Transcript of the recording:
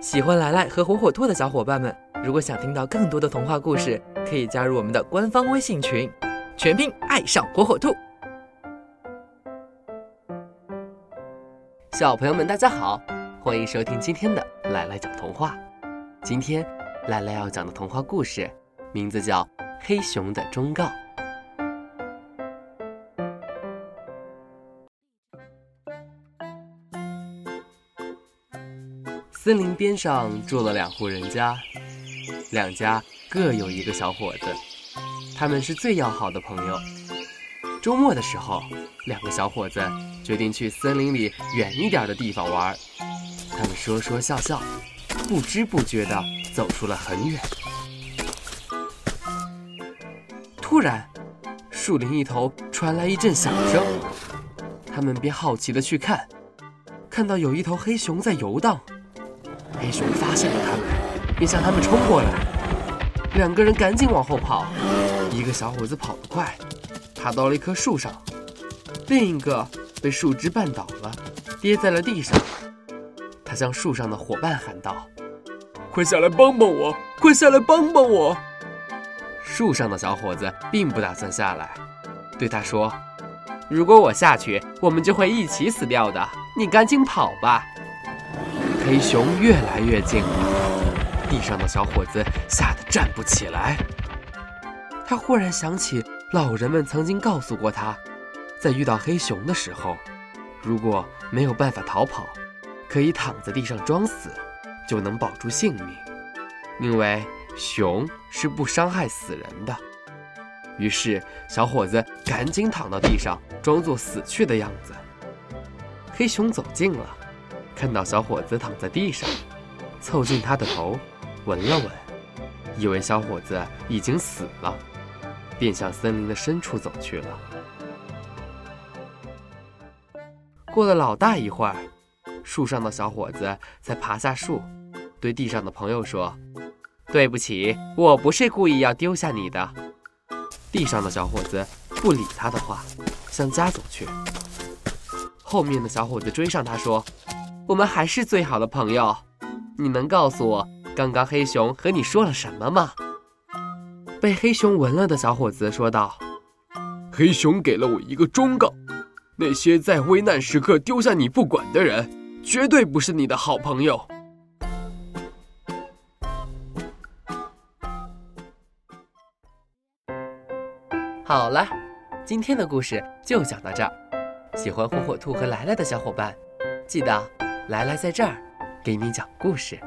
喜欢来来和火火兔的小伙伴们，如果想听到更多的童话故事，可以加入我们的官方微信群，全拼爱上火火兔。小朋友们，大家好，欢迎收听今天的来来讲童话。今天来来要讲的童话故事，名字叫《黑熊的忠告》。森林边上住了两户人家，两家各有一个小伙子，他们是最要好的朋友。周末的时候，两个小伙子决定去森林里远一点的地方玩。他们说说笑笑，不知不觉地走出了很远。突然，树林一头传来一阵响声，他们便好奇地去看，看到有一头黑熊在游荡。黑熊发现了他们，便向他们冲过来。两个人赶紧往后跑。一个小伙子跑得快，爬到了一棵树上；另一个被树枝绊倒了，跌在了地上。他向树上的伙伴喊道：“快下来帮帮我！快下来帮帮我！”树上的小伙子并不打算下来，对他说：“如果我下去，我们就会一起死掉的。你赶紧跑吧。”黑熊越来越近，地上的小伙子吓得站不起来。他忽然想起老人们曾经告诉过他，在遇到黑熊的时候，如果没有办法逃跑，可以躺在地上装死，就能保住性命，因为熊是不伤害死人的。于是，小伙子赶紧躺到地上，装作死去的样子。黑熊走近了。看到小伙子躺在地上，凑近他的头，闻了闻，以为小伙子已经死了，便向森林的深处走去了。过了老大一会儿，树上的小伙子才爬下树，对地上的朋友说：“对不起，我不是故意要丢下你的。”地上的小伙子不理他的话，向家走去。后面的小伙子追上他说。我们还是最好的朋友，你能告诉我刚刚黑熊和你说了什么吗？被黑熊闻了的小伙子说道：“黑熊给了我一个忠告，那些在危难时刻丢下你不管的人，绝对不是你的好朋友。”好了，今天的故事就讲到这儿。喜欢火火兔和来来的小伙伴，记得。来来，在这儿给你讲故事。